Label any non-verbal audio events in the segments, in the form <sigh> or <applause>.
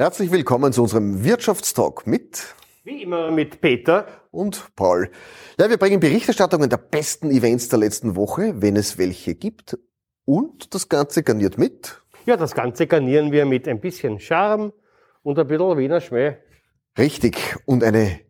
Herzlich willkommen zu unserem Wirtschaftstalk mit wie immer mit Peter und Paul. Ja, wir bringen Berichterstattungen der besten Events der letzten Woche, wenn es welche gibt. Und das Ganze garniert mit? Ja, das Ganze garnieren wir mit ein bisschen Charme und ein bisschen Wiener Schmäh. Richtig. Und eine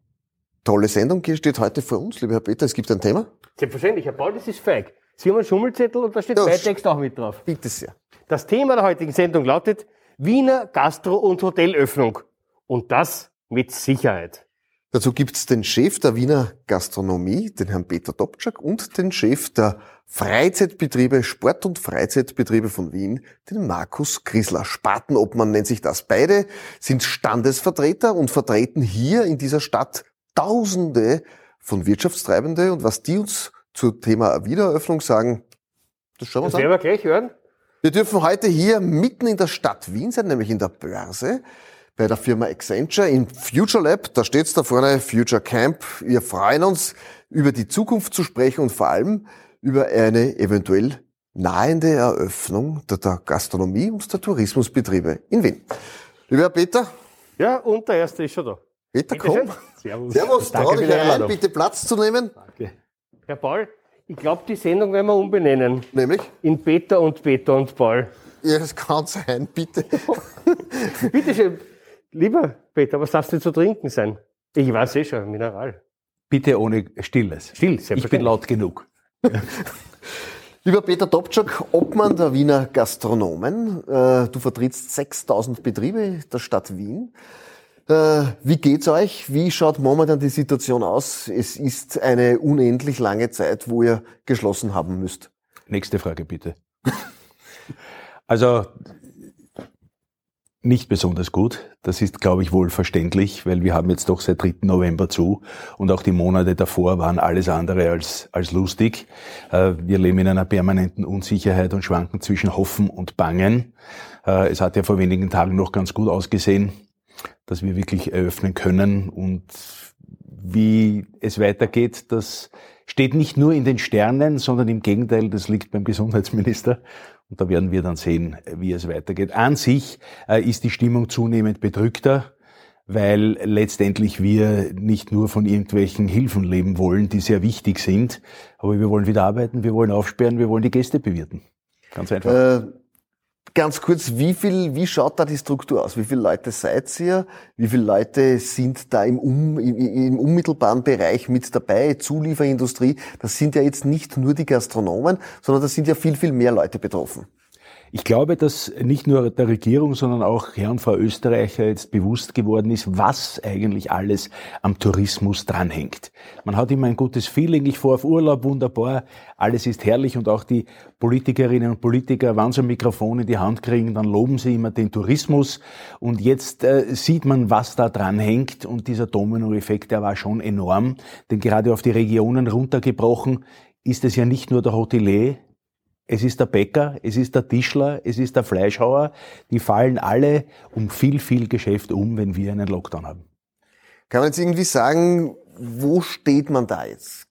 tolle Sendung hier steht heute vor uns, lieber Herr Peter. Es gibt ein Thema. Selbstverständlich, Herr Paul, das ist feig. Sie haben einen Schummelzettel und da steht ja, mein Text auch mit drauf. Bitte sehr. Das Thema der heutigen Sendung lautet Wiener Gastro- und Hotelöffnung. Und das mit Sicherheit. Dazu gibt's den Chef der Wiener Gastronomie, den Herrn Peter Dobczak, und den Chef der Freizeitbetriebe, Sport- und Freizeitbetriebe von Wien, den Markus Grisler. Spartenobmann nennt sich das. Beide sind Standesvertreter und vertreten hier in dieser Stadt Tausende von Wirtschaftstreibende. Und was die uns zum Thema Wiedereröffnung sagen, das schauen wir uns das an. Das werden wir gleich hören. Wir dürfen heute hier mitten in der Stadt Wien sein, nämlich in der Börse bei der Firma Accenture in Future Lab. Da steht's da vorne, Future Camp. Wir freuen uns, über die Zukunft zu sprechen und vor allem über eine eventuell nahende Eröffnung der, Gastronomie und der Tourismusbetriebe in Wien. Lieber Herr Peter. Ja, und der Erste ist schon da. Peter, komm. Servus. Servus, trau dich herein, bitte Platz zu nehmen. Danke. Herr Paul, ich glaube, die Sendung werden wir umbenennen. Nämlich? In Peter und Peter und Paul. Ja, das kann sein, bitte. <laughs> bitte schön. Lieber Peter, was darf denn zu trinken sein? Ich weiß eh schon, Mineral. Bitte ohne Stilles. Still, Ich bin laut genug. <laughs> Lieber Peter Dobczak, Obmann der Wiener Gastronomen, äh, du vertrittst 6000 Betriebe der Stadt Wien. Äh, wie geht's euch? Wie schaut momentan die Situation aus? Es ist eine unendlich lange Zeit, wo ihr geschlossen haben müsst. Nächste Frage bitte. <laughs> Also nicht besonders gut. Das ist, glaube ich, wohl verständlich, weil wir haben jetzt doch seit 3. November zu und auch die Monate davor waren alles andere als, als lustig. Äh, wir leben in einer permanenten Unsicherheit und schwanken zwischen Hoffen und Bangen. Äh, es hat ja vor wenigen Tagen noch ganz gut ausgesehen, dass wir wirklich eröffnen können und wie es weitergeht, das steht nicht nur in den Sternen, sondern im Gegenteil, das liegt beim Gesundheitsminister und da werden wir dann sehen, wie es weitergeht. An sich äh, ist die Stimmung zunehmend bedrückter, weil letztendlich wir nicht nur von irgendwelchen Hilfen leben wollen, die sehr wichtig sind, aber wir wollen wieder arbeiten, wir wollen aufsperren, wir wollen die Gäste bewirten. Ganz einfach. Äh, Ganz kurz, wie viel, wie schaut da die Struktur aus? Wie viele Leute seid ihr? Wie viele Leute sind da im, um, im, im unmittelbaren Bereich mit dabei? Zulieferindustrie. Das sind ja jetzt nicht nur die Gastronomen, sondern das sind ja viel, viel mehr Leute betroffen. Ich glaube, dass nicht nur der Regierung, sondern auch Herr und Frau Österreicher jetzt bewusst geworden ist, was eigentlich alles am Tourismus dranhängt. Man hat immer ein gutes Feeling, ich fahre auf Urlaub, wunderbar, alles ist herrlich und auch die Politikerinnen und Politiker, wenn sie ein Mikrofon in die Hand kriegen, dann loben sie immer den Tourismus. Und jetzt äh, sieht man, was da dranhängt. Und dieser Dominoeffekt, der war schon enorm, denn gerade auf die Regionen runtergebrochen ist es ja nicht nur der Hotelier, es ist der Bäcker, es ist der Tischler, es ist der Fleischhauer. Die fallen alle um viel, viel Geschäft um, wenn wir einen Lockdown haben. Kann man jetzt irgendwie sagen, wo steht man da jetzt?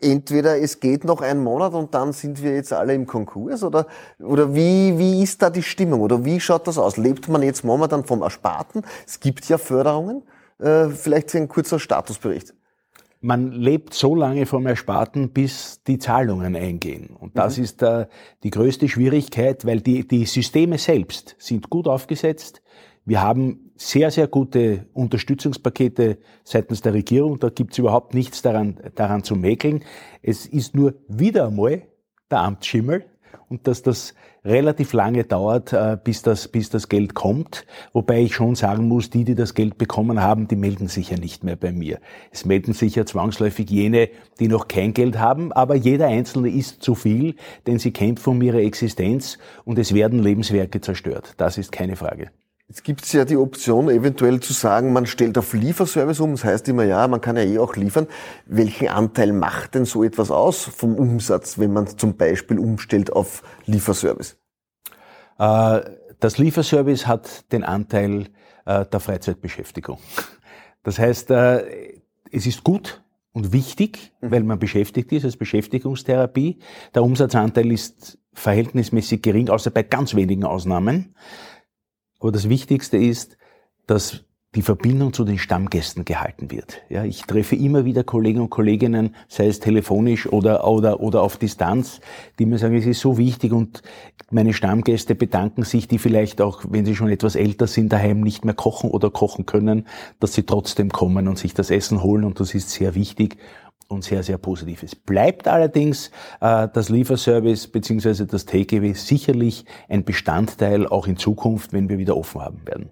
Entweder es geht noch einen Monat und dann sind wir jetzt alle im Konkurs oder, oder wie, wie ist da die Stimmung oder wie schaut das aus? Lebt man jetzt momentan vom Ersparten? Es gibt ja Förderungen. Äh, vielleicht ein kurzer Statusbericht man lebt so lange vom Ersparten, bis die Zahlungen eingehen. Und das mhm. ist äh, die größte Schwierigkeit, weil die, die Systeme selbst sind gut aufgesetzt. Wir haben sehr, sehr gute Unterstützungspakete seitens der Regierung. Da gibt's überhaupt nichts daran, daran zu mäkeln. Es ist nur wieder einmal der Amtsschimmel, und dass das relativ lange dauert, äh, bis das, bis das Geld kommt. Wobei ich schon sagen muss, die, die das Geld bekommen haben, die melden sich ja nicht mehr bei mir. Es melden sich ja zwangsläufig jene, die noch kein Geld haben, aber jeder Einzelne ist zu viel, denn sie kämpfen um ihre Existenz und es werden Lebenswerke zerstört. Das ist keine Frage. Jetzt gibt es ja die Option, eventuell zu sagen, man stellt auf Lieferservice um. Das heißt immer, ja, man kann ja eh auch liefern. Welchen Anteil macht denn so etwas aus vom Umsatz, wenn man zum Beispiel umstellt auf Lieferservice? Äh, das Lieferservice hat den Anteil äh, der Freizeitbeschäftigung. Das heißt, äh, es ist gut und wichtig, mhm. weil man beschäftigt ist als Beschäftigungstherapie. Der Umsatzanteil ist verhältnismäßig gering, außer bei ganz wenigen Ausnahmen. Aber das Wichtigste ist, dass die Verbindung zu den Stammgästen gehalten wird. Ja, ich treffe immer wieder Kollegen und Kolleginnen, sei es telefonisch oder, oder, oder auf Distanz, die mir sagen, es ist so wichtig und meine Stammgäste bedanken sich, die vielleicht auch, wenn sie schon etwas älter sind, daheim nicht mehr kochen oder kochen können, dass sie trotzdem kommen und sich das Essen holen und das ist sehr wichtig und sehr, sehr positiv. Es bleibt allerdings äh, das Lieferservice beziehungsweise das Takeaway sicherlich ein Bestandteil auch in Zukunft, wenn wir wieder offen haben werden.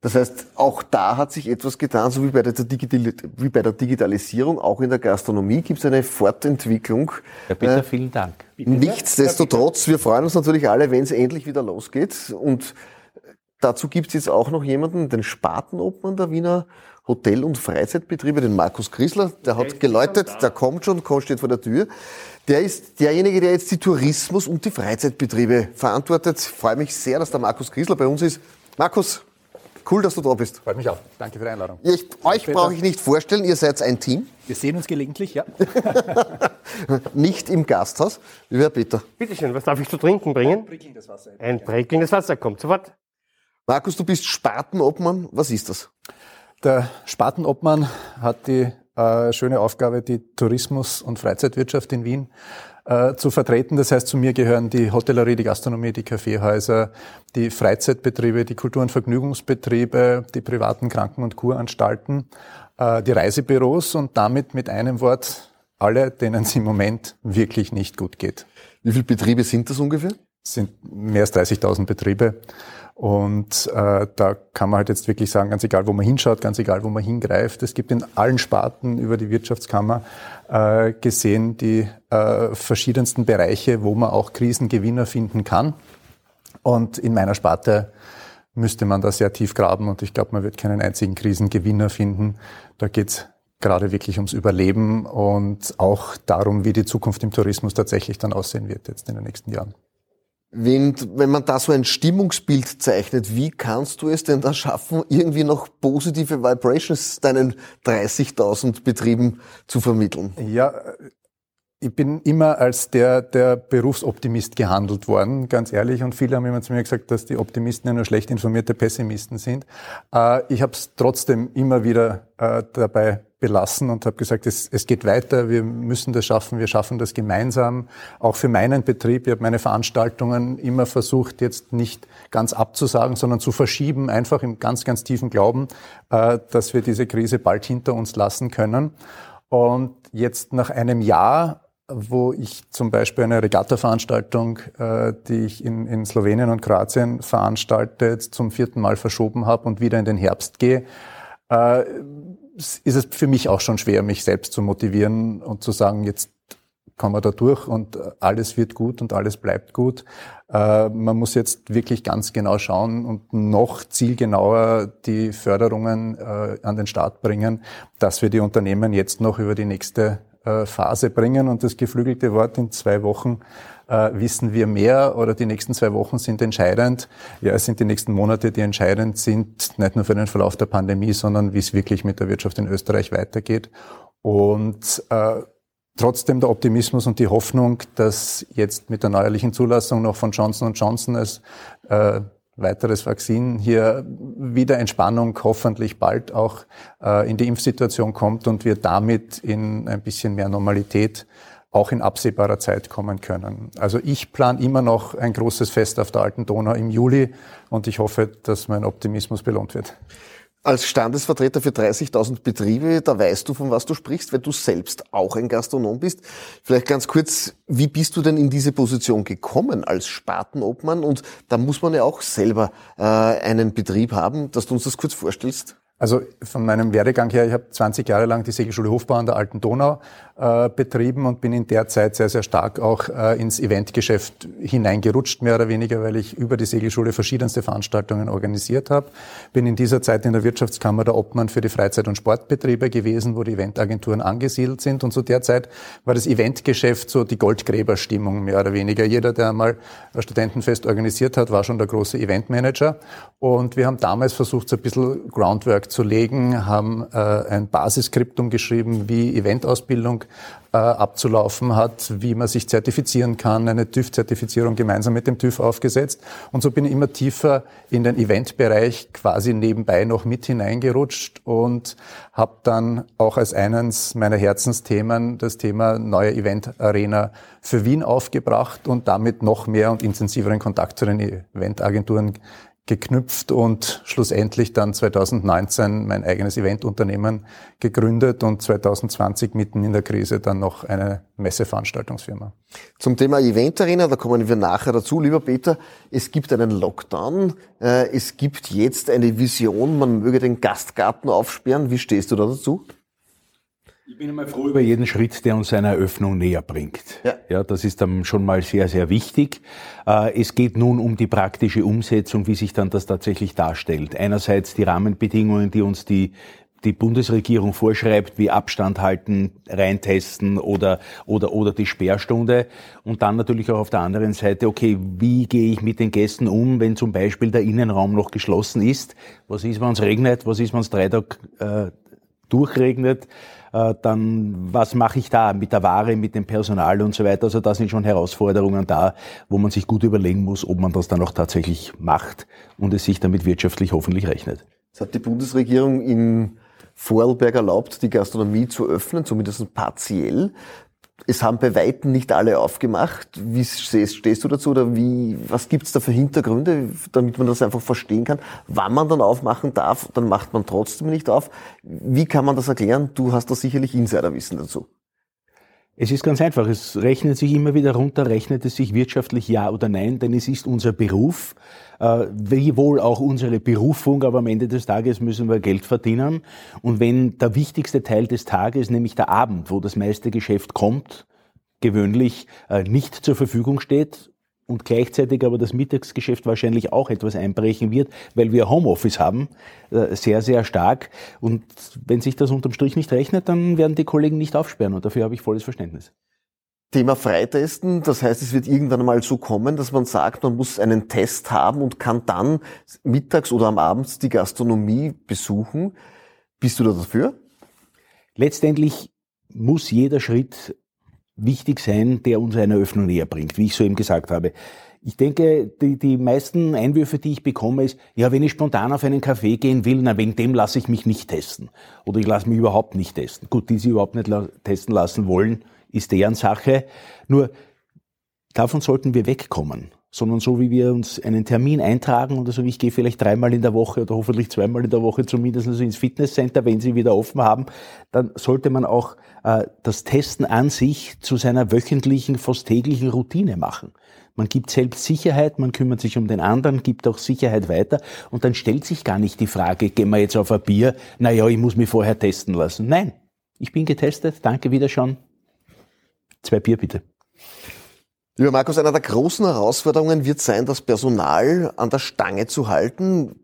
Das heißt, auch da hat sich etwas getan, so wie bei der, Digital wie bei der Digitalisierung, auch in der Gastronomie gibt es eine Fortentwicklung. Herr Peter, äh, vielen Dank. Nichtsdestotrotz, wir freuen uns natürlich alle, wenn es endlich wieder losgeht. Und dazu gibt es jetzt auch noch jemanden, den Spatenobmann der Wiener Hotel- und Freizeitbetriebe, den Markus Griesler, der hat geläutet, der kommt schon, steht vor der Tür. Der ist derjenige, der jetzt die Tourismus- und die Freizeitbetriebe verantwortet. Ich freue mich sehr, dass der Markus Griesler bei uns ist. Markus, Cool, dass du da bist. Freut mich auch. Danke für die Einladung. Ich, euch brauche ich nicht vorstellen, ihr seid ein Team. Wir sehen uns gelegentlich, ja. <laughs> nicht im Gasthaus. Lieber Peter. Bitte schön, was darf ich zu trinken bringen? Ein prickelndes Wasser. Ein prickelndes Wasser, kommt sofort. Markus, du bist Spatenobmann. Was ist das? Der Spatenobmann hat die äh, schöne Aufgabe, die Tourismus- und Freizeitwirtschaft in Wien äh, zu vertreten. Das heißt, zu mir gehören die Hotellerie, die Gastronomie, die Kaffeehäuser, die Freizeitbetriebe, die Kultur- und Vergnügungsbetriebe, die privaten Kranken- und Kuranstalten, äh, die Reisebüros und damit mit einem Wort alle, denen es im Moment wirklich nicht gut geht. Wie viele Betriebe sind das ungefähr? Sind mehr als 30.000 Betriebe. Und äh, da kann man halt jetzt wirklich sagen, ganz egal, wo man hinschaut, ganz egal, wo man hingreift, es gibt in allen Sparten über die Wirtschaftskammer äh, gesehen die äh, verschiedensten Bereiche, wo man auch Krisengewinner finden kann. Und in meiner Sparte müsste man da sehr tief graben und ich glaube, man wird keinen einzigen Krisengewinner finden. Da geht's gerade wirklich ums Überleben und auch darum, wie die Zukunft im Tourismus tatsächlich dann aussehen wird jetzt in den nächsten Jahren. Wenn, wenn man da so ein Stimmungsbild zeichnet, wie kannst du es denn da schaffen, irgendwie noch positive Vibrations deinen 30.000 Betrieben zu vermitteln? Ja, ich bin immer als der, der Berufsoptimist gehandelt worden, ganz ehrlich. Und viele haben immer zu mir gesagt, dass die Optimisten ja nur schlecht informierte Pessimisten sind. Äh, ich habe es trotzdem immer wieder äh, dabei belassen und habe gesagt, es, es geht weiter, wir müssen das schaffen, wir schaffen das gemeinsam. Auch für meinen Betrieb, ich habe meine Veranstaltungen immer versucht, jetzt nicht ganz abzusagen, sondern zu verschieben, einfach im ganz, ganz tiefen Glauben, äh, dass wir diese Krise bald hinter uns lassen können. Und jetzt nach einem Jahr wo ich zum Beispiel eine Regatta-Veranstaltung, äh, die ich in, in Slowenien und Kroatien veranstalte, zum vierten Mal verschoben habe und wieder in den Herbst gehe, äh, ist es für mich auch schon schwer, mich selbst zu motivieren und zu sagen, jetzt kommen wir da durch und alles wird gut und alles bleibt gut. Äh, man muss jetzt wirklich ganz genau schauen und noch zielgenauer die Förderungen äh, an den Start bringen, dass wir die Unternehmen jetzt noch über die nächste äh, Phase bringen. Und das geflügelte Wort in zwei Wochen äh, wissen wir mehr oder die nächsten zwei Wochen sind entscheidend. Ja, es sind die nächsten Monate, die entscheidend sind, nicht nur für den Verlauf der Pandemie, sondern wie es wirklich mit der Wirtschaft in Österreich weitergeht. Und äh, trotzdem der Optimismus und die Hoffnung, dass jetzt mit der neuerlichen Zulassung noch von Johnson Johnson als äh, weiteres Vakzin hier wieder Entspannung hoffentlich bald auch äh, in die Impfsituation kommt und wir damit in ein bisschen mehr Normalität auch in absehbarer Zeit kommen können. Also ich plane immer noch ein großes Fest auf der Alten Donau im Juli und ich hoffe, dass mein Optimismus belohnt wird. Als Standesvertreter für 30.000 Betriebe, da weißt du, von was du sprichst, weil du selbst auch ein Gastronom bist. Vielleicht ganz kurz, wie bist du denn in diese Position gekommen als Spatenobmann? Und da muss man ja auch selber äh, einen Betrieb haben, dass du uns das kurz vorstellst. Also von meinem Werdegang her, ich habe 20 Jahre lang die Segelschule Hofbau an der Alten Donau äh, betrieben und bin in der Zeit sehr, sehr stark auch äh, ins Eventgeschäft hineingerutscht, mehr oder weniger, weil ich über die Segelschule verschiedenste Veranstaltungen organisiert habe. Bin in dieser Zeit in der Wirtschaftskammer der Obmann für die Freizeit- und Sportbetriebe gewesen, wo die Eventagenturen angesiedelt sind. Und zu der Zeit war das Eventgeschäft so die Goldgräberstimmung, mehr oder weniger. Jeder, der einmal ein Studentenfest organisiert hat, war schon der große Eventmanager. Und wir haben damals versucht, so ein bisschen Groundwork zu legen, haben äh, ein Basisskriptum geschrieben, wie Eventausbildung abzulaufen hat, wie man sich zertifizieren kann, eine TÜV-Zertifizierung gemeinsam mit dem TÜV aufgesetzt. Und so bin ich immer tiefer in den Eventbereich quasi nebenbei noch mit hineingerutscht und habe dann auch als eines meiner Herzensthemen das Thema neue Eventarena für Wien aufgebracht und damit noch mehr und intensiveren Kontakt zu den Eventagenturen geknüpft und schlussendlich dann 2019 mein eigenes Eventunternehmen gegründet und 2020 mitten in der Krise dann noch eine Messeveranstaltungsfirma. Zum Thema Eventarena, da kommen wir nachher dazu. Lieber Peter, es gibt einen Lockdown, äh, es gibt jetzt eine Vision, man möge den Gastgarten aufsperren. Wie stehst du da dazu? Ich bin einmal froh über jeden Schritt, der uns einer Eröffnung näher bringt. Ja. ja, das ist dann schon mal sehr, sehr wichtig. Äh, es geht nun um die praktische Umsetzung, wie sich dann das tatsächlich darstellt. Einerseits die Rahmenbedingungen, die uns die die Bundesregierung vorschreibt, wie Abstand halten, reintesten oder, oder, oder die Sperrstunde. Und dann natürlich auch auf der anderen Seite, okay, wie gehe ich mit den Gästen um, wenn zum Beispiel der Innenraum noch geschlossen ist? Was ist, wenn es regnet? Was ist, wenn es drei Tage äh, durchregnet? Äh, dann was mache ich da mit der Ware, mit dem Personal und so weiter. Also da sind schon Herausforderungen da, wo man sich gut überlegen muss, ob man das dann auch tatsächlich macht und es sich damit wirtschaftlich hoffentlich rechnet. Das hat die Bundesregierung in Vorarlberg erlaubt, die Gastronomie zu öffnen, zumindest partiell es haben bei Weitem nicht alle aufgemacht. Wie stehst du dazu oder wie, was gibt's da für Hintergründe, damit man das einfach verstehen kann? Wann man dann aufmachen darf, dann macht man trotzdem nicht auf. Wie kann man das erklären? Du hast da sicherlich Insiderwissen dazu. Es ist ganz einfach. Es rechnet sich immer wieder runter, rechnet es sich wirtschaftlich ja oder nein, denn es ist unser Beruf, äh, wie wohl auch unsere Berufung, aber am Ende des Tages müssen wir Geld verdienen. Und wenn der wichtigste Teil des Tages, nämlich der Abend, wo das meiste Geschäft kommt, gewöhnlich äh, nicht zur Verfügung steht, und gleichzeitig aber das Mittagsgeschäft wahrscheinlich auch etwas einbrechen wird, weil wir Homeoffice haben, äh, sehr, sehr stark. Und wenn sich das unterm Strich nicht rechnet, dann werden die Kollegen nicht aufsperren und dafür habe ich volles Verständnis. Thema Freitesten, das heißt, es wird irgendwann mal so kommen, dass man sagt, man muss einen Test haben und kann dann mittags oder am Abend die Gastronomie besuchen. Bist du da dafür? Letztendlich muss jeder Schritt wichtig sein, der uns eine Öffnung näher bringt, wie ich so eben gesagt habe. Ich denke, die, die meisten Einwürfe, die ich bekomme, ist, ja, wenn ich spontan auf einen Kaffee gehen will, na, wegen dem lasse ich mich nicht testen. Oder ich lasse mich überhaupt nicht testen. Gut, die sie überhaupt nicht testen lassen wollen, ist deren Sache. Nur, davon sollten wir wegkommen sondern so wie wir uns einen Termin eintragen oder so wie ich gehe vielleicht dreimal in der Woche oder hoffentlich zweimal in der Woche zumindest ins Fitnesscenter, wenn sie wieder offen haben, dann sollte man auch äh, das Testen an sich zu seiner wöchentlichen, fast täglichen Routine machen. Man gibt selbst Sicherheit, man kümmert sich um den anderen, gibt auch Sicherheit weiter und dann stellt sich gar nicht die Frage, gehen wir jetzt auf ein Bier, na ja, ich muss mich vorher testen lassen. Nein, ich bin getestet, danke wieder schon. Zwei Bier bitte. Lieber Markus, einer der großen Herausforderungen wird sein, das Personal an der Stange zu halten.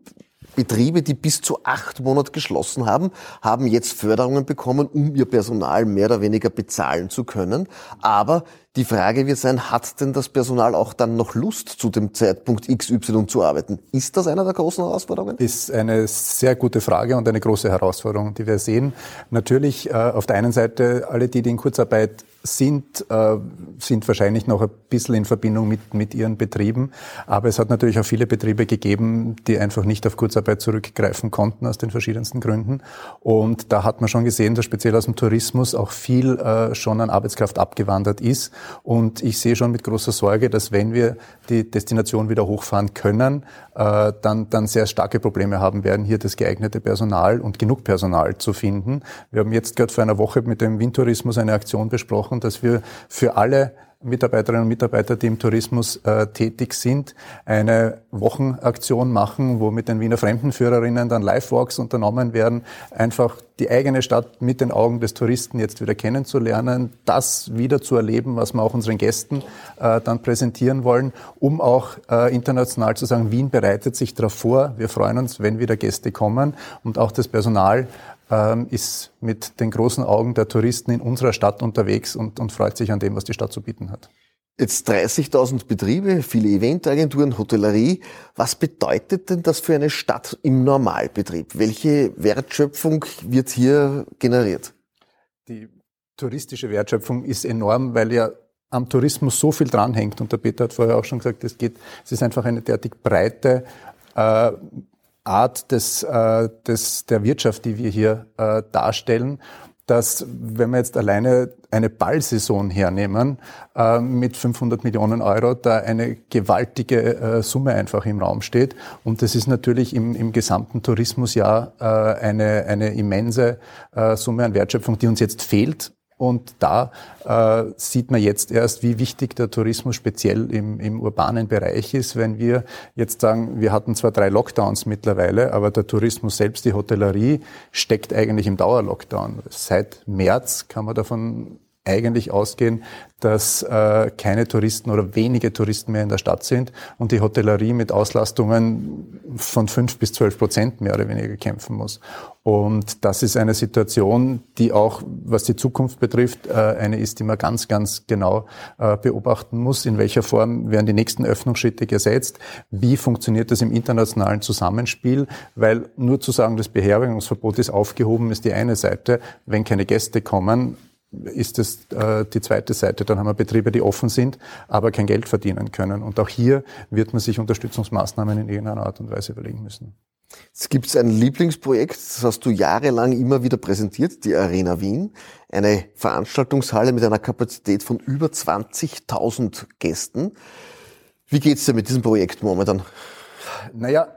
Betriebe, die bis zu acht Monate geschlossen haben, haben jetzt Förderungen bekommen, um ihr Personal mehr oder weniger bezahlen zu können. Aber die Frage wird sein, hat denn das Personal auch dann noch Lust, zu dem Zeitpunkt XY zu arbeiten? Ist das einer der großen Herausforderungen? Ist eine sehr gute Frage und eine große Herausforderung, die wir sehen. Natürlich äh, auf der einen Seite alle die, die in Kurzarbeit sind, äh, sind wahrscheinlich noch ein bisschen in Verbindung mit, mit ihren Betrieben. Aber es hat natürlich auch viele Betriebe gegeben, die einfach nicht auf Kurzarbeit zurückgreifen konnten aus den verschiedensten Gründen. Und da hat man schon gesehen, dass speziell aus dem Tourismus auch viel äh, schon an Arbeitskraft abgewandert ist. Und ich sehe schon mit großer Sorge, dass wenn wir die Destination wieder hochfahren können, äh, dann, dann sehr starke Probleme haben werden, hier das geeignete Personal und genug Personal zu finden. Wir haben jetzt gerade vor einer Woche mit dem Windtourismus eine Aktion besprochen, dass wir für alle Mitarbeiterinnen und Mitarbeiter, die im Tourismus äh, tätig sind, eine Wochenaktion machen, wo mit den Wiener Fremdenführerinnen dann Live-Walks unternommen werden, einfach die eigene Stadt mit den Augen des Touristen jetzt wieder kennenzulernen, das wieder zu erleben, was wir auch unseren Gästen äh, dann präsentieren wollen, um auch äh, international zu sagen, Wien bereitet sich darauf vor, wir freuen uns, wenn wieder Gäste kommen und auch das Personal ähm, ist mit den großen Augen der Touristen in unserer Stadt unterwegs und, und freut sich an dem, was die Stadt zu bieten hat. Jetzt 30.000 Betriebe, viele Eventagenturen, Hotellerie. Was bedeutet denn das für eine Stadt im Normalbetrieb? Welche Wertschöpfung wird hier generiert? Die touristische Wertschöpfung ist enorm, weil ja am Tourismus so viel dranhängt. Und der Peter hat vorher auch schon gesagt, es geht, es ist einfach eine derartig breite äh, Art des, äh, des, der Wirtschaft, die wir hier äh, darstellen dass wenn wir jetzt alleine eine Ballsaison hernehmen äh, mit 500 Millionen Euro, da eine gewaltige äh, Summe einfach im Raum steht. Und das ist natürlich im, im gesamten Tourismusjahr äh, eine, eine immense äh, Summe an Wertschöpfung, die uns jetzt fehlt und da äh, sieht man jetzt erst, wie wichtig der Tourismus speziell im, im urbanen Bereich ist. Wenn wir jetzt sagen, wir hatten zwar drei Lockdowns mittlerweile, aber der Tourismus selbst, die Hotellerie, steckt eigentlich im Dauerlockdown. Seit März kann man davon eigentlich ausgehen, dass äh, keine Touristen oder wenige Touristen mehr in der Stadt sind und die Hotellerie mit Auslastungen von fünf bis zwölf Prozent mehr oder weniger kämpfen muss. Und das ist eine Situation, die auch, was die Zukunft betrifft, äh, eine ist, die man ganz, ganz genau äh, beobachten muss. In welcher Form werden die nächsten Öffnungsschritte gesetzt? Wie funktioniert das im internationalen Zusammenspiel? Weil nur zu sagen, das Beherbergungsverbot ist aufgehoben, ist die eine Seite. Wenn keine Gäste kommen, ist es äh, die zweite Seite. Dann haben wir Betriebe, die offen sind, aber kein Geld verdienen können. Und auch hier wird man sich Unterstützungsmaßnahmen in irgendeiner Art und Weise überlegen müssen. Es gibt ein Lieblingsprojekt, das hast du jahrelang immer wieder präsentiert, die Arena Wien. Eine Veranstaltungshalle mit einer Kapazität von über 20.000 Gästen. Wie geht's dir mit diesem Projekt momentan? Naja,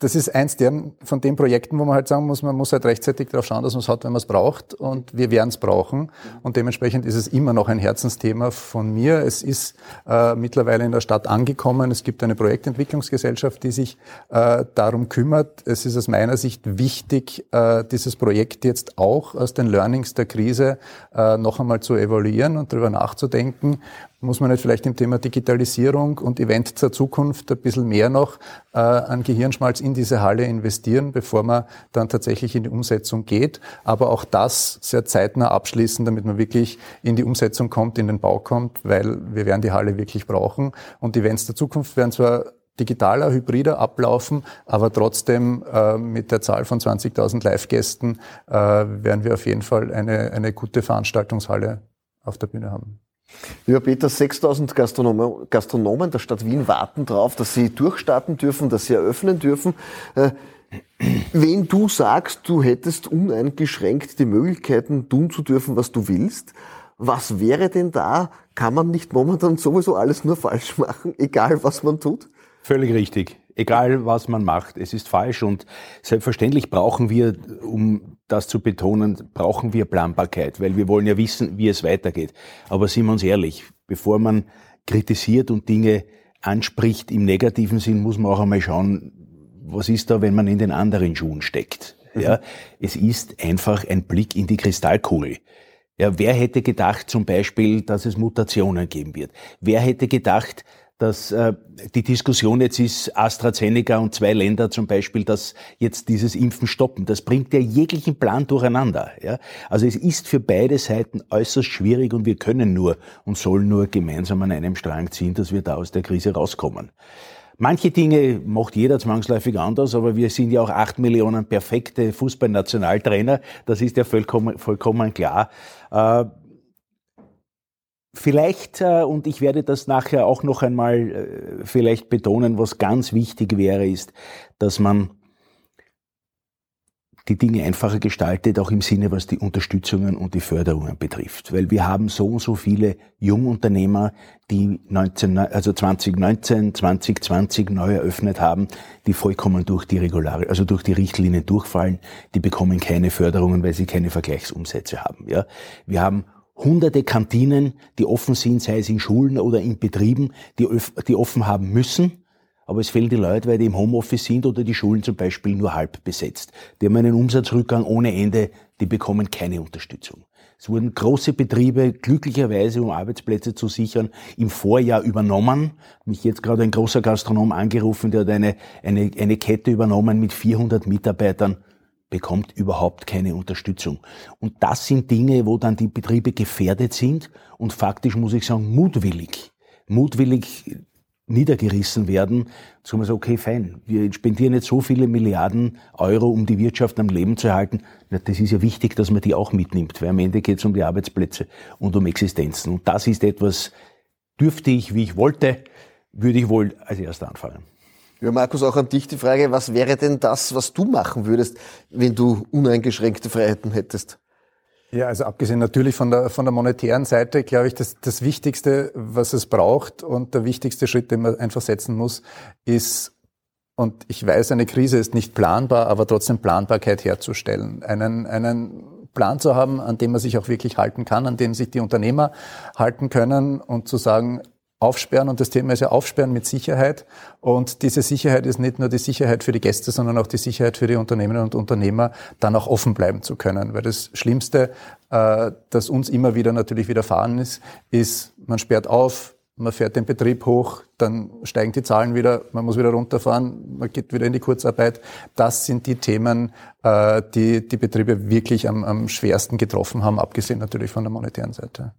das ist eins der, von den Projekten, wo man halt sagen muss, man muss halt rechtzeitig darauf schauen, dass man es hat, wenn man es braucht. Und wir werden es brauchen. Und dementsprechend ist es immer noch ein Herzensthema von mir. Es ist äh, mittlerweile in der Stadt angekommen. Es gibt eine Projektentwicklungsgesellschaft, die sich äh, darum kümmert. Es ist aus meiner Sicht wichtig, äh, dieses Projekt jetzt auch aus den Learnings der Krise äh, noch einmal zu evaluieren und darüber nachzudenken, muss man nicht vielleicht im Thema Digitalisierung und Event zur Zukunft ein bisschen mehr noch äh, an Gehirnschmalz in diese Halle investieren, bevor man dann tatsächlich in die Umsetzung geht. Aber auch das sehr zeitnah abschließen, damit man wirklich in die Umsetzung kommt, in den Bau kommt, weil wir werden die Halle wirklich brauchen. Und Events der Zukunft werden zwar digitaler, hybrider ablaufen, aber trotzdem äh, mit der Zahl von 20.000 Live-Gästen äh, werden wir auf jeden Fall eine, eine gute Veranstaltungshalle auf der Bühne haben. Lieber Peter, 6000 Gastronomen, Gastronomen der Stadt Wien warten darauf, dass sie durchstarten dürfen, dass sie eröffnen dürfen. Äh, wenn du sagst, du hättest uneingeschränkt die Möglichkeiten tun zu dürfen, was du willst, was wäre denn da? Kann man nicht momentan sowieso alles nur falsch machen, <laughs> egal was man tut? Völlig richtig. Egal was man macht, es ist falsch und selbstverständlich brauchen wir, um das zu betonen, brauchen wir Planbarkeit, weil wir wollen ja wissen, wie es weitergeht. Aber sind wir uns ehrlich, bevor man kritisiert und Dinge anspricht im negativen Sinn, muss man auch einmal schauen, was ist da, wenn man in den anderen Schuhen steckt. Mhm. Ja, es ist einfach ein Blick in die Kristallkugel. Ja, wer hätte gedacht zum Beispiel, dass es Mutationen geben wird? Wer hätte gedacht, dass äh, die Diskussion jetzt ist, AstraZeneca und zwei Länder zum Beispiel, dass jetzt dieses Impfen stoppen. Das bringt ja jeglichen Plan durcheinander. Ja? Also es ist für beide Seiten äußerst schwierig und wir können nur und sollen nur gemeinsam an einem Strang ziehen, dass wir da aus der Krise rauskommen. Manche Dinge macht jeder zwangsläufig anders, aber wir sind ja auch acht Millionen perfekte Fußballnationaltrainer. Das ist ja vollkommen, vollkommen klar. Äh, Vielleicht, äh, und ich werde das nachher auch noch einmal äh, vielleicht betonen, was ganz wichtig wäre, ist, dass man die Dinge einfacher gestaltet, auch im Sinne, was die Unterstützungen und die Förderungen betrifft. Weil wir haben so und so viele Jungunternehmer, die 19, also 2019, 2020 neu eröffnet haben, die vollkommen durch die Regulare, also durch die Richtlinien durchfallen. Die bekommen keine Förderungen, weil sie keine Vergleichsumsätze haben. Ja, wir haben hunderte Kantinen, die offen sind, sei es in Schulen oder in Betrieben, die, die offen haben müssen. Aber es fehlen die Leute, weil die im Homeoffice sind oder die Schulen zum Beispiel nur halb besetzt. Die haben einen Umsatzrückgang ohne Ende, die bekommen keine Unterstützung. Es wurden große Betriebe glücklicherweise, um Arbeitsplätze zu sichern, im Vorjahr übernommen. Mich jetzt gerade ein großer Gastronom angerufen, der hat eine, eine, eine Kette übernommen mit 400 Mitarbeitern bekommt überhaupt keine Unterstützung. Und das sind Dinge, wo dann die Betriebe gefährdet sind und faktisch muss ich sagen, mutwillig mutwillig niedergerissen werden, sagen wir so, okay, fein, wir spendieren jetzt so viele Milliarden Euro, um die Wirtschaft am Leben zu erhalten. Na, das ist ja wichtig, dass man die auch mitnimmt, weil am Ende geht es um die Arbeitsplätze und um Existenzen. Und das ist etwas, dürfte ich, wie ich wollte, würde ich wohl als erster anfangen. Ja, Markus, auch an dich die Frage, was wäre denn das, was du machen würdest, wenn du uneingeschränkte Freiheiten hättest? Ja, also abgesehen natürlich von der, von der monetären Seite, glaube ich, dass das Wichtigste, was es braucht und der wichtigste Schritt, den man einfach setzen muss, ist, und ich weiß, eine Krise ist nicht planbar, aber trotzdem Planbarkeit herzustellen. Einen, einen Plan zu haben, an dem man sich auch wirklich halten kann, an dem sich die Unternehmer halten können und zu sagen, aufsperren und das Thema ist ja Aufsperren mit Sicherheit und diese Sicherheit ist nicht nur die Sicherheit für die Gäste, sondern auch die Sicherheit für die Unternehmerinnen und Unternehmer, dann auch offen bleiben zu können. Weil das Schlimmste, äh, das uns immer wieder natürlich widerfahren ist, ist, man sperrt auf, man fährt den Betrieb hoch, dann steigen die Zahlen wieder, man muss wieder runterfahren, man geht wieder in die Kurzarbeit. Das sind die Themen, äh, die die Betriebe wirklich am, am schwersten getroffen haben, abgesehen natürlich von der monetären Seite.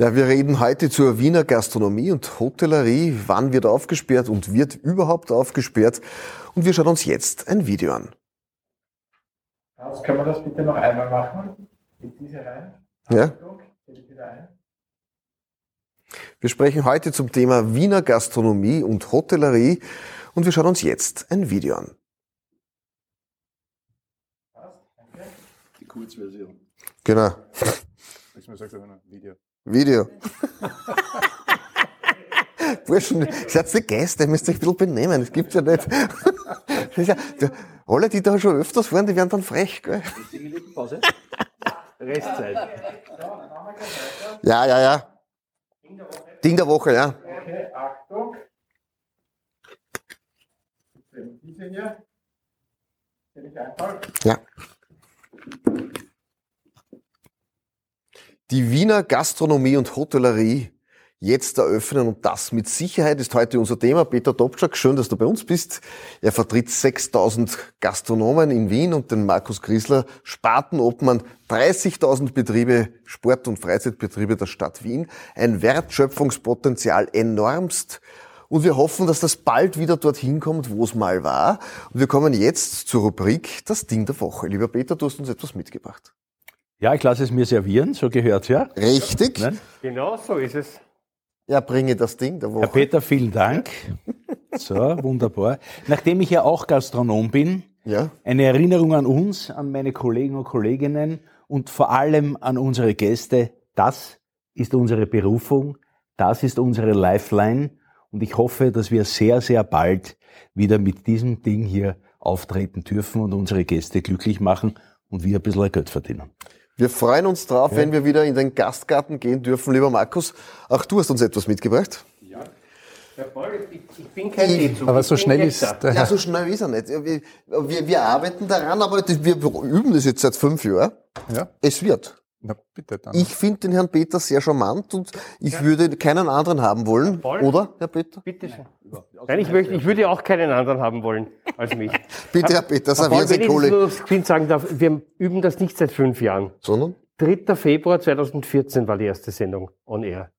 Ja, wir reden heute zur Wiener Gastronomie und Hotellerie. Wann wird aufgesperrt und wird überhaupt aufgesperrt? Und wir schauen uns jetzt ein Video an. Hans, können wir das bitte noch einmal machen? Mit diese rein? Ja. Wir sprechen heute zum Thema Wiener Gastronomie und Hotellerie und wir schauen uns jetzt ein Video an. Die Kurzversion. Genau. Ich sag's aber noch, Video. Video. <laughs> Burschen, seid ihr Gäste, ihr müsst euch ein bisschen benehmen, das gibt's ja nicht. <laughs> Das ist ja, die, alle, die da schon öfters waren, die werden dann frech, gell? 10 Minuten Pause? Restzeit. Ja, ja, ja. Ding der Woche, ja. Okay, Achtung. Diese hier. Sehe ich einfach. Ja. Die Wiener Gastronomie und Hotellerie jetzt eröffnen und das mit Sicherheit ist heute unser Thema. Peter Dobczak, schön, dass du bei uns bist. Er vertritt 6000 Gastronomen in Wien und den Markus Griesler, Spartenobmann, 30.000 Betriebe, Sport- und Freizeitbetriebe der Stadt Wien. Ein Wertschöpfungspotenzial enormst. Und wir hoffen, dass das bald wieder dorthin kommt, wo es mal war. Und wir kommen jetzt zur Rubrik Das Ding der Woche. Lieber Peter, du hast uns etwas mitgebracht. Ja, ich lasse es mir servieren, so gehört's ja. Richtig? Nein? Genau so ist es. Ja, bringe das Ding der Herr Woche. Peter, vielen Dank. <laughs> So, wunderbar. Nachdem ich ja auch Gastronom bin, Ja. eine Erinnerung an uns, an meine Kollegen und Kolleginnen und vor allem an unsere Gäste. Das ist unsere Berufung, das ist unsere Lifeline und ich hoffe, dass wir sehr, sehr bald wieder mit diesem Ding hier auftreten dürfen und unsere Gäste glücklich machen und wir ein bisschen Geld verdienen. Wir freuen uns drauf, wenn wir wieder in den Gastgarten gehen dürfen, lieber Markus. Auch du hast uns etwas mitgebracht. Der Folge, ich, ich bin kein E-Zug. Aber ich so schnell ist der Ja, Herr. so schnell ist er nicht. Wir, wir, wir arbeiten daran, aber wir üben das jetzt seit fünf Jahren. Ja, Es wird. Na bitte dann. Ich finde den Herrn Peter sehr charmant und ich würde keinen anderen haben wollen. Voll. Oder, Herr Peter? Bitte schön. Nein, ich, möchte, ich würde auch keinen anderen haben wollen als mich. <laughs> Bitte, Herr Peter, servieren Wenn Sie ich Kohle. nur aufs Kind sagen darf, wir üben das nicht seit fünf Jahren. Sondern 3. Februar 2014 war die erste Sendung on air.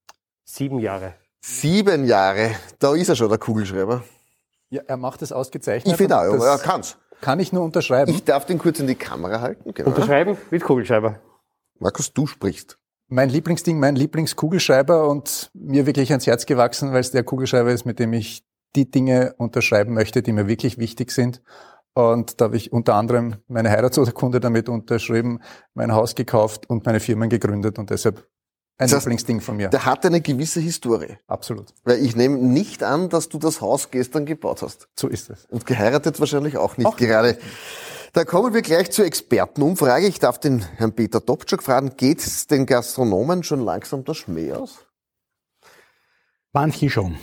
Sieben Jahre. sieben Jahre. Da ist er schon, der Kugelschreiber. Ja, er macht es ausgezeichnet. Ich finde auch, ja, er kann's. Kann ich nur unterschreiben. Ich darf den kurz in die Kamera halten. Genau. Unterschreiben mit Kugelschreiber. Markus, du sprichst. Mein Lieblingsding, mein Lieblingskugelschreiber und mir wirklich ans Herz gewachsen, weil es der Kugelschreiber ist, mit dem ich die Dinge unterschreiben möchte, die mir wirklich wichtig sind. Und da habe ich unter anderem meine Heiratsurkunde damit unterschrieben, mein Haus gekauft und meine Firmen gegründet und deshalb ein Das heißt, Lieblingsding von mir. Der hat eine gewisse Historie. Absolut. Weil ich nehme nicht an, dass du das Haus gestern gebaut hast. So ist es. Und geheiratet wahrscheinlich auch nicht gerade. Da kommen wir gleich zur Expertenumfrage. Ich darf den Herrn Peter Dobczak fragen, geht es den Gastronomen schon langsam der Schmäh aus? Manchen schon.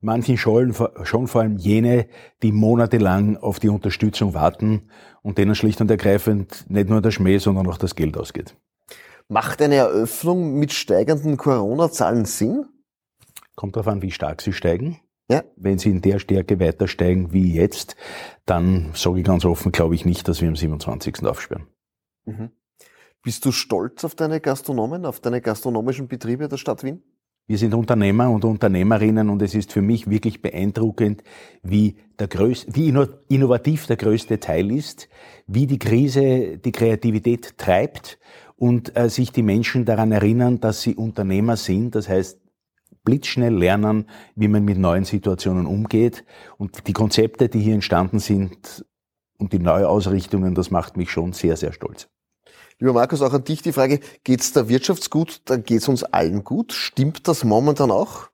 Manchen schon, schon vor allem jene, die monatelang auf die Unterstützung warten und denen schlicht und ergreifend nicht nur der Schmäh, sondern auch das Geld ausgeht. Macht eine Eröffnung mit steigenden Corona-Zahlen Sinn? Kommt darauf an, wie stark sie steigen. Ja. Wenn sie in der Stärke weiter steigen wie jetzt, dann sage ich ganz offen, glaube ich nicht, dass wir am 27. aufsperren. Bist du stolz auf deine Gastronomen, auf deine gastronomischen Betriebe der Stadt Wien? Wir sind Unternehmer und Unternehmerinnen und es ist für mich wirklich beeindruckend, wie, der größte, wie innovativ der größte Teil ist, wie die Krise die Kreativität treibt und äh, sich die Menschen daran erinnern, dass sie Unternehmer sind. Das heißt, blitzschnell lernen, wie man mit neuen Situationen umgeht. Und die Konzepte, die hier entstanden sind und die Neuausrichtungen, das macht mich schon sehr, sehr stolz. Lieber Markus, auch an dich die Frage, geht es der Wirtschaft gut, dann geht es uns allen gut. Stimmt das momentan auch?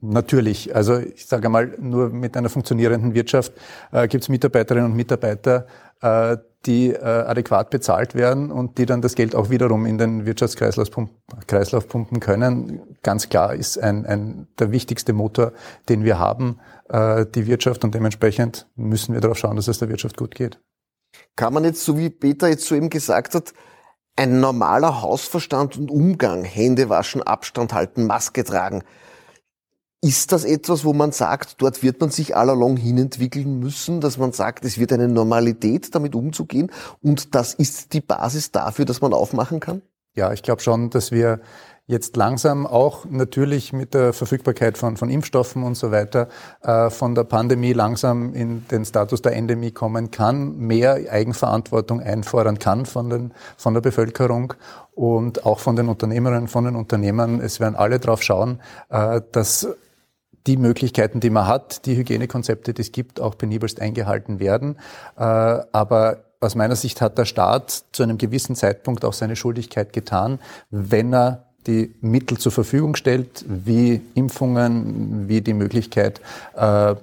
Natürlich. Also ich sage mal, nur mit einer funktionierenden Wirtschaft äh, gibt es Mitarbeiterinnen und Mitarbeiter, äh, die äh, adäquat bezahlt werden und die dann das Geld auch wiederum in den Wirtschaftskreislauf pumpen, Kreislauf pumpen können. Ganz klar ist ein, ein, der wichtigste Motor, den wir haben, äh, die Wirtschaft und dementsprechend müssen wir darauf schauen, dass es der Wirtschaft gut geht. Kann man jetzt, so wie Peter jetzt soeben gesagt hat, ein normaler Hausverstand und Umgang, Hände waschen, Abstand halten, Maske tragen, ist das etwas, wo man sagt, dort wird man sich allalong hinentwickeln müssen, dass man sagt, es wird eine Normalität, damit umzugehen und das ist die Basis dafür, dass man aufmachen kann? Ja, ich glaube schon, dass wir jetzt langsam auch natürlich mit der Verfügbarkeit von, von Impfstoffen und so weiter äh, von der Pandemie langsam in den Status der Endemie kommen kann, mehr Eigenverantwortung einfordern kann von, den, von der Bevölkerung und auch von den Unternehmerinnen, von den Unternehmern. Es werden alle darauf schauen, äh, dass die Möglichkeiten, die man hat, die Hygienekonzepte, die es gibt, auch penibelst eingehalten werden. Äh, aber aus meiner Sicht hat der Staat zu einem gewissen Zeitpunkt auch seine Schuldigkeit getan, wenn er die Mittel zur Verfügung stellt, wie Impfungen, wie die Möglichkeit, äh, äh,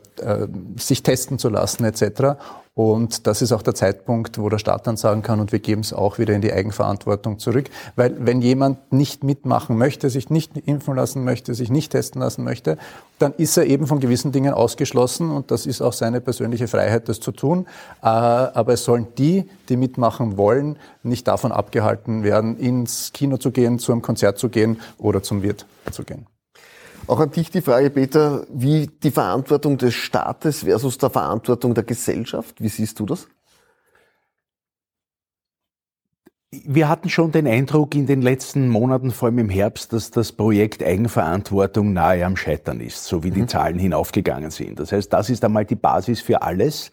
sich testen zu lassen etc. Und das ist auch der Zeitpunkt, wo der Staat dann sagen kann, und wir geben es auch wieder in die Eigenverantwortung zurück. Weil wenn jemand nicht mitmachen möchte, sich nicht impfen lassen möchte, sich nicht testen lassen möchte, dann ist er eben von gewissen Dingen ausgeschlossen und das ist auch seine persönliche Freiheit, das zu tun. Äh, aber es sollen die, die mitmachen wollen, nicht davon abgehalten werden, ins Kino zu gehen, zu einem Konzert zu gehen oder zum Wirt zu gehen. Auch an dich die Frage, Peter, wie die Verantwortung des Staates versus der Verantwortung der Gesellschaft, wie siehst du das? Wir hatten schon den Eindruck in den letzten Monaten, vor allem im Herbst, dass das Projekt Eigenverantwortung nahe am Scheitern ist, so wie die mhm. Zahlen hinaufgegangen sind. Das heißt, das ist einmal die Basis für alles.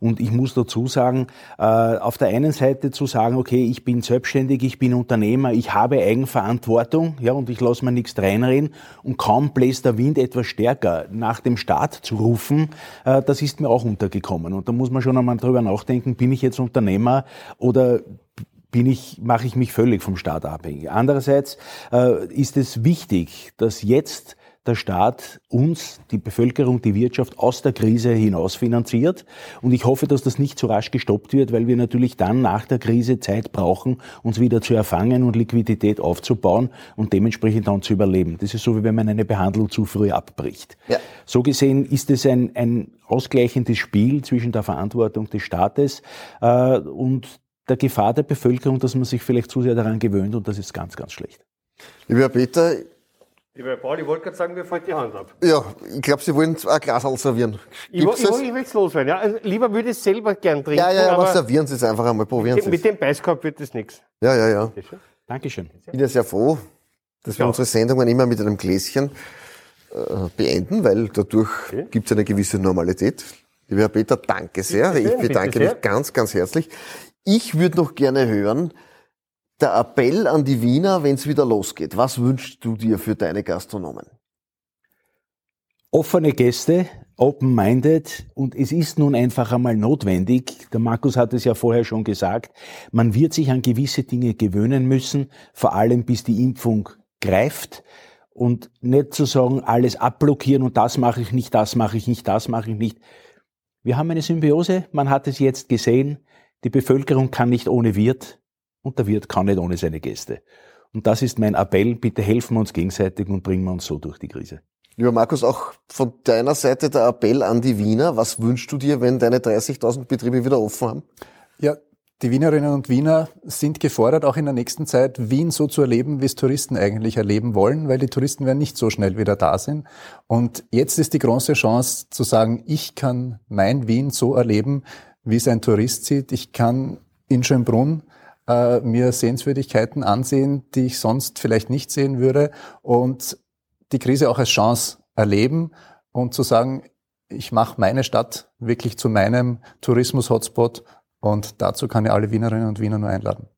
Und ich muss dazu sagen, äh, auf der einen Seite zu sagen, okay, ich bin selbstständig, ich bin Unternehmer, ich habe Eigenverantwortung, ja, und ich lasse mir nichts reinreden. Und kaum bläst der Wind etwas stärker nach dem Staat zu rufen, äh, das ist mir auch untergekommen. Und da muss man schon einmal drüber nachdenken, bin ich jetzt Unternehmer oder bin ich, mache ich mich völlig vom Staat abhängig. Andererseits äh, ist es wichtig, dass jetzt der Staat uns, die Bevölkerung, die Wirtschaft aus der Krise hinaus finanziert. Und ich hoffe, dass das nicht zu rasch gestoppt wird, weil wir natürlich dann nach der Krise Zeit brauchen, uns wieder zu erfangen und Liquidität aufzubauen und dementsprechend dann zu überleben. Das ist so, wie wenn man eine Behandlung zu früh abbricht. Ja. So gesehen ist es ein, ein ausgleichendes Spiel zwischen der Verantwortung des Staates äh, und der Gefahr der Bevölkerung, dass man sich vielleicht zu sehr daran gewöhnt und das ist ganz, ganz schlecht. Lieber Herr Peter, Lieber Herr Paul, ich wollte gerade sagen, wir fallen die Hand ab. Ja, ich glaube, Sie wollen ein Glas servieren. ich, ich, ich will es loswerden. Ja. Also, lieber würde ich es selber gern trinken. Ja, ja, ja, aber servieren Sie es einfach einmal, probieren Sie es. Mit dem Beißkorb wird das nichts. Ja, ja, ja. Dankeschön. Ich bin ja sehr froh, dass wir ja. unsere Sendungen immer mit einem Gläschen äh, beenden, weil dadurch okay. gibt es eine gewisse Normalität. Lieber Herr Peter, danke sehr. Ich bedanke mich ganz, ganz herzlich. Ich würde noch gerne hören, der Appell an die Wiener, wenn es wieder losgeht. Was wünschst du dir für deine Gastronomen? Offene Gäste, open-minded und es ist nun einfach einmal notwendig, der Markus hat es ja vorher schon gesagt, man wird sich an gewisse Dinge gewöhnen müssen, vor allem bis die Impfung greift und nicht zu sagen, alles abblockieren und das mache ich nicht, das mache ich nicht, das mache ich nicht. Wir haben eine Symbiose, man hat es jetzt gesehen, die Bevölkerung kann nicht ohne Wirt und der Wirt kann nicht ohne seine Gäste. Und das ist mein Appell. Bitte helfen wir uns gegenseitig und bringen wir uns so durch die Krise. Lieber Markus, auch von deiner Seite der Appell an die Wiener. Was wünschst du dir, wenn deine 30.000 Betriebe wieder offen haben? Ja, die Wienerinnen und Wiener sind gefordert, auch in der nächsten Zeit Wien so zu erleben, wie es Touristen eigentlich erleben wollen, weil die Touristen werden nicht so schnell wieder da sind. Und jetzt ist die große Chance zu sagen, ich kann mein Wien so erleben, wie es ein Tourist sieht. Ich kann in Schönbrunn äh, mir Sehenswürdigkeiten ansehen, die ich sonst vielleicht nicht sehen würde und die Krise auch als Chance erleben und zu sagen, ich mache meine Stadt wirklich zu meinem Tourismus-Hotspot und dazu kann ich alle Wienerinnen und Wiener nur einladen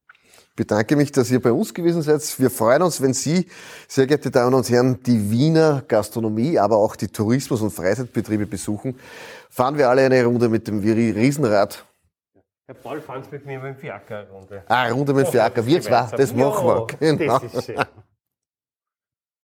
bedanke mich, dass ihr bei uns gewesen seid. Wir freuen uns, wenn Sie, sehr geehrte Damen und Herren, die Wiener Gastronomie, aber auch die Tourismus- und Freizeitbetriebe besuchen. Fahren wir alle eine Runde mit dem Riesenrad. Herr Paul, fahren Sie mit mir mit dem Fiaker eine Runde. Ah, Runde mit dem Fiaker. Wir zwei, das machen wir. Genau. Das ist schön.